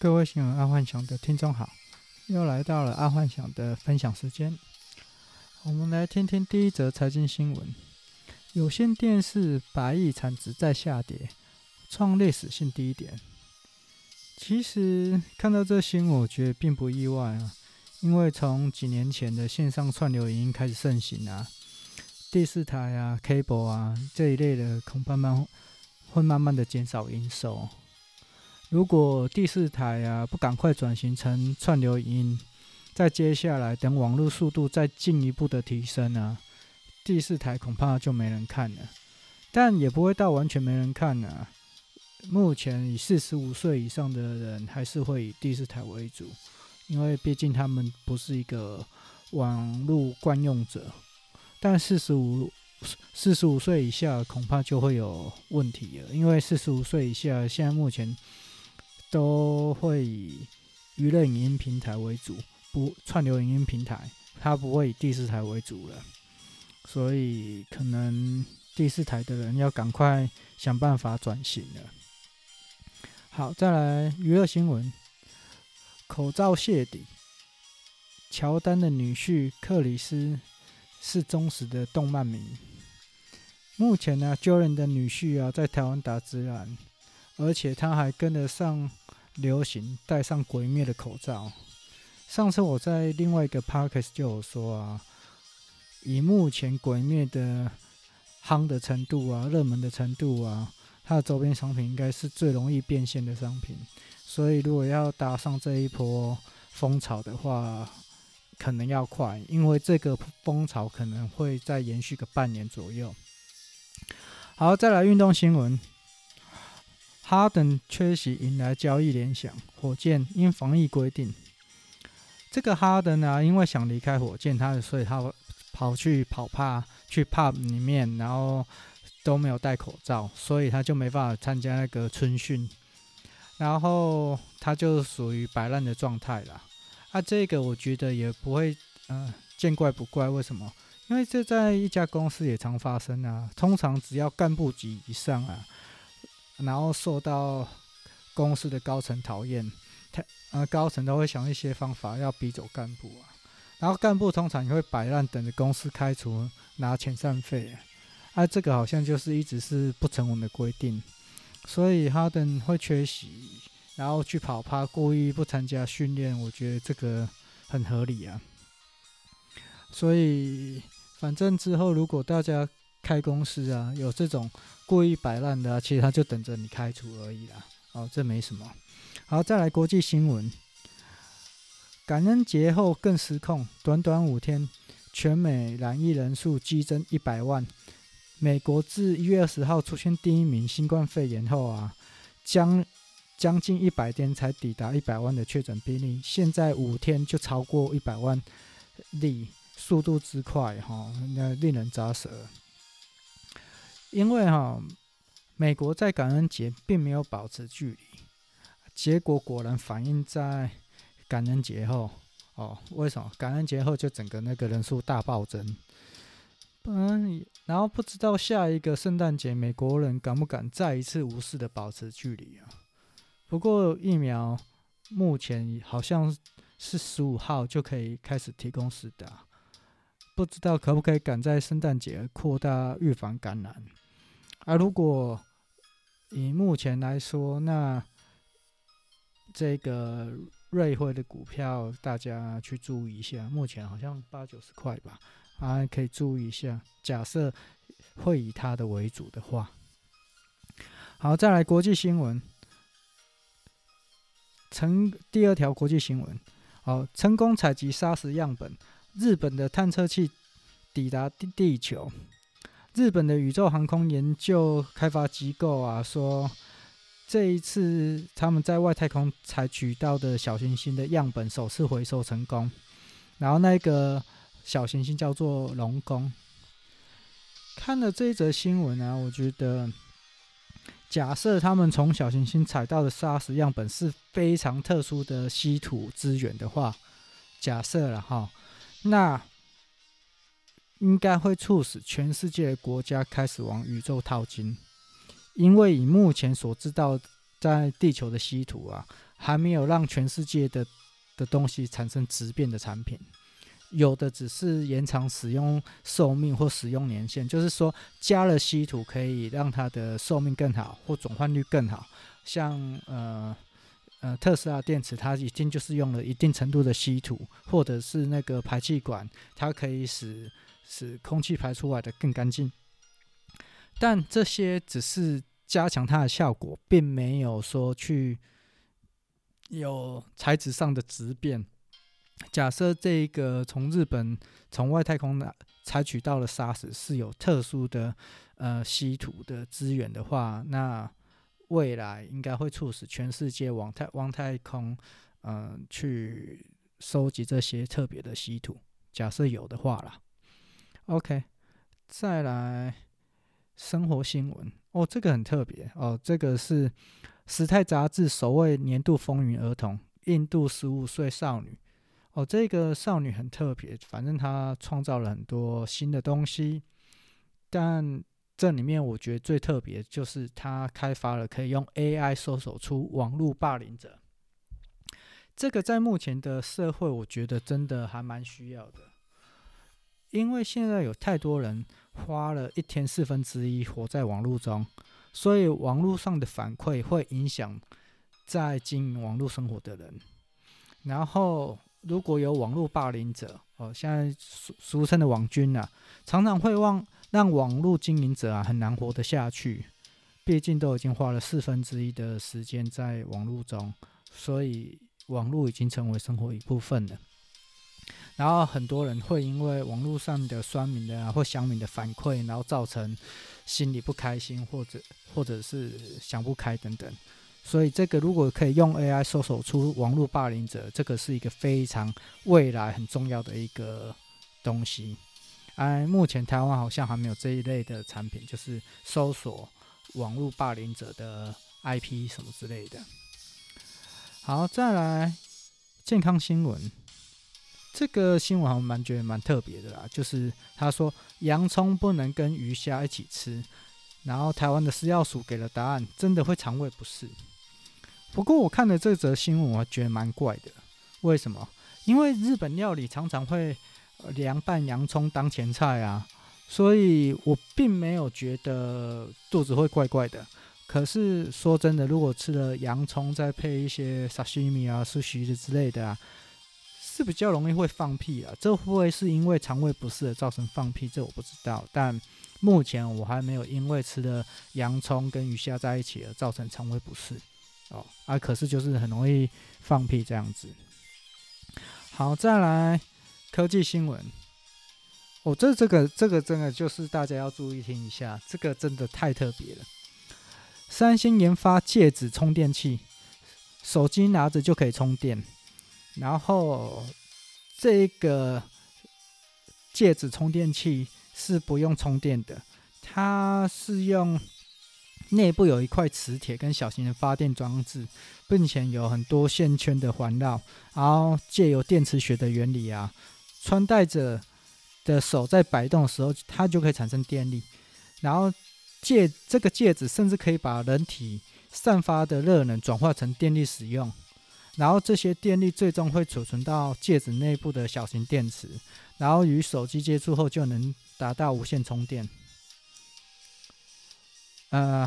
各位新闻爱幻想的听众好，又来到了爱幻想的分享时间。我们来听听第一则财经新闻：有线电视百亿产值在下跌，创历史性低点。其实看到这新闻，我觉得并不意外啊，因为从几年前的线上串流影音开始盛行啊，第四台啊、cable 啊这一类的，恐怕慢会慢慢的减少营收。如果第四台啊不赶快转型成串流影音，再接下来等网络速度再进一步的提升啊，第四台恐怕就没人看了。但也不会到完全没人看啊。目前以四十五岁以上的人还是会以第四台为主，因为毕竟他们不是一个网络惯用者。但四十五四十五岁以下恐怕就会有问题了，因为四十五岁以下现在目前。都会以娱乐影音平台为主，不串流影音平台，它不会以第四台为主了，所以可能第四台的人要赶快想办法转型了。好，再来娱乐新闻，口罩谢底，乔丹的女婿克里斯是忠实的动漫迷，目前呢，Jordan 的女婿啊在台湾打职篮。而且他还跟得上流行，戴上鬼灭的口罩。上次我在另外一个 podcast 就有说啊，以目前鬼灭的夯的程度啊，热门的程度啊，它的周边商品应该是最容易变现的商品。所以如果要搭上这一波风潮的话，可能要快，因为这个风潮可能会再延续个半年左右。好，再来运动新闻。哈登缺席引来交易联想，火箭因防疫规定，这个哈登呢，因为想离开火箭，他所以他跑去跑趴去 pub 里面，然后都没有戴口罩，所以他就没办法参加那个春训，然后他就属于摆烂的状态了。啊，这个我觉得也不会，嗯、呃，见怪不怪。为什么？因为这在一家公司也常发生啊。通常只要干部级以上啊。然后受到公司的高层讨厌，他呃高层都会想一些方法要逼走干部啊。然后干部通常也会摆烂，等着公司开除拿遣散费。啊，这个好像就是一直是不成文的规定。所以哈登会缺席，然后去跑趴，故意不参加训练，我觉得这个很合理啊。所以反正之后如果大家开公司啊，有这种。故意摆烂的，其实他就等着你开除而已啦。哦，这没什么。好，再来国际新闻。感恩节后更失控，短短五天，全美染疫人数激增一百万。美国自一月二十号出现第一名新冠肺炎后啊，将将近一百天才抵达一百万的确诊病例，现在五天就超过一百万例，速度之快哈，那令人咋舌。因为哈，美国在感恩节并没有保持距离，结果果然反映在感恩节后哦。为什么感恩节后就整个那个人数大暴增？嗯，然后不知道下一个圣诞节美国人敢不敢再一次无视的保持距离啊？不过疫苗目前好像是十五号就可以开始提供施打。不知道可不可以赶在圣诞节扩大预防感染？而、啊、如果以目前来说，那这个瑞辉的股票大家去注意一下，目前好像八九十块吧，啊，可以注意一下。假设会以它的为主的话，好，再来国际新闻，成第二条国际新闻，好，成功采集砂石样本。日本的探测器抵达地地球。日本的宇宙航空研究开发机构啊说，这一次他们在外太空采取到的小行星的样本首次回收成功。然后那个小行星叫做龙宫。看了这一则新闻啊，我觉得，假设他们从小行星采到的砂石样本是非常特殊的稀土资源的话，假设了哈。那应该会促使全世界的国家开始往宇宙淘金，因为以目前所知道，在地球的稀土啊，还没有让全世界的的东西产生质变的产品。有的只是延长使用寿命或使用年限，就是说加了稀土可以让它的寿命更好或转换率更好。像呃呃特斯拉电池，它已经就是用了一定程度的稀土，或者是那个排气管，它可以使使空气排出来的更干净。但这些只是加强它的效果，并没有说去有材质上的质变。假设这个从日本从外太空来采取到的砂石是有特殊的呃稀土的资源的话，那未来应该会促使全世界往太往太空嗯、去收集这些特别的稀土。假设有的话啦，OK，再来生活新闻哦，这个很特别哦，这个是《时代》杂志首位年度风云儿童，印度十五岁少女。哦，这个少女很特别，反正她创造了很多新的东西，但这里面我觉得最特别就是她开发了可以用 AI 搜索出网络霸凌者。这个在目前的社会，我觉得真的还蛮需要的，因为现在有太多人花了一天四分之一活在网络中，所以网络上的反馈会影响在经营网络生活的人，然后。如果有网络霸凌者，哦，现在俗俗称的网军啊，常常会让让网络经营者啊很难活得下去。毕竟都已经花了四分之一的时间在网络中，所以网络已经成为生活一部分了。然后很多人会因为网络上的酸民的啊或乡民的反馈，然后造成心里不开心，或者或者是想不开等等。所以这个如果可以用 AI 搜索出网络霸凌者，这个是一个非常未来很重要的一个东西。哎，目前台湾好像还没有这一类的产品，就是搜索网络霸凌者的 IP 什么之类的。好，再来健康新闻，这个新闻我蛮觉得蛮特别的啦，就是他说洋葱不能跟鱼虾一起吃，然后台湾的食药署给了答案，真的会肠胃不适。不过我看了这则新闻，我觉得蛮怪的。为什么？因为日本料理常常会凉拌洋葱当前菜啊，所以我并没有觉得肚子会怪怪的。可是说真的，如果吃了洋葱，再配一些沙西米啊、寿司的之类的啊，是比较容易会放屁啊。这会不会是因为肠胃不适而造成放屁？这我不知道。但目前我还没有因为吃了洋葱跟鱼虾在一起而造成肠胃不适。哦，啊，可是就是很容易放屁这样子。好，再来科技新闻。哦，这这个这个真的就是大家要注意听一下，这个真的太特别了。三星研发戒指充电器，手机拿着就可以充电。然后这个戒指充电器是不用充电的，它是用。内部有一块磁铁跟小型的发电装置，并且有很多线圈的环绕，然后借由电磁学的原理啊，穿戴者的手在摆动的时候，它就可以产生电力。然后戒这个戒指甚至可以把人体散发的热能转化成电力使用，然后这些电力最终会储存到戒指内部的小型电池，然后与手机接触后就能达到无线充电。呃，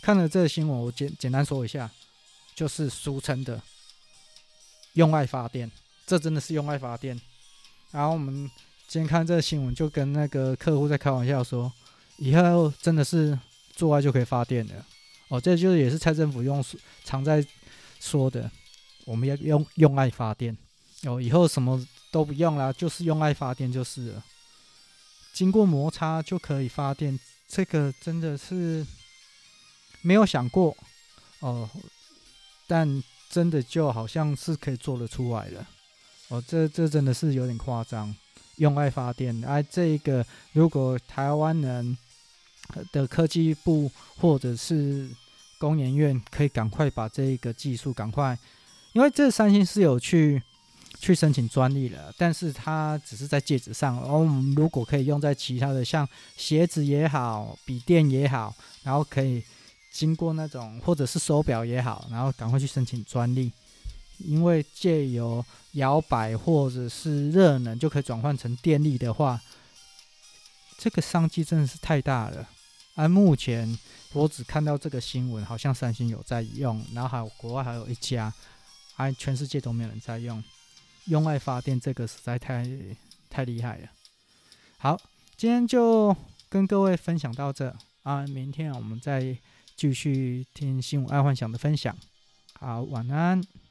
看了这个新闻，我简简单说一下，就是俗称的用爱发电，这真的是用爱发电。然后我们今天看这个新闻，就跟那个客户在开玩笑说，以后真的是做爱就可以发电了。哦，这就是也是蔡政府用常在说的，我们要用用爱发电。哦，以后什么都不用啦，就是用爱发电就是了。经过摩擦就可以发电。这个真的是没有想过哦，但真的就好像是可以做得出来的哦，这这真的是有点夸张，用爱发电。哎、啊，这个如果台湾人的科技部或者是工研院可以赶快把这一个技术赶快，因为这三星是有去。去申请专利了，但是它只是在戒指上。而我们如果可以用在其他的，像鞋子也好、笔电也好，然后可以经过那种或者是手表也好，然后赶快去申请专利，因为借由摇摆或者是热能就可以转换成电力的话，这个商机真的是太大了。而目前我只看到这个新闻，好像三星有在用，然后还有国外还有一家，还全世界都没有人在用。用爱发电这个实在太太厉害了。好，今天就跟各位分享到这啊，明天我们再继续听新闻爱幻想的分享。好，晚安。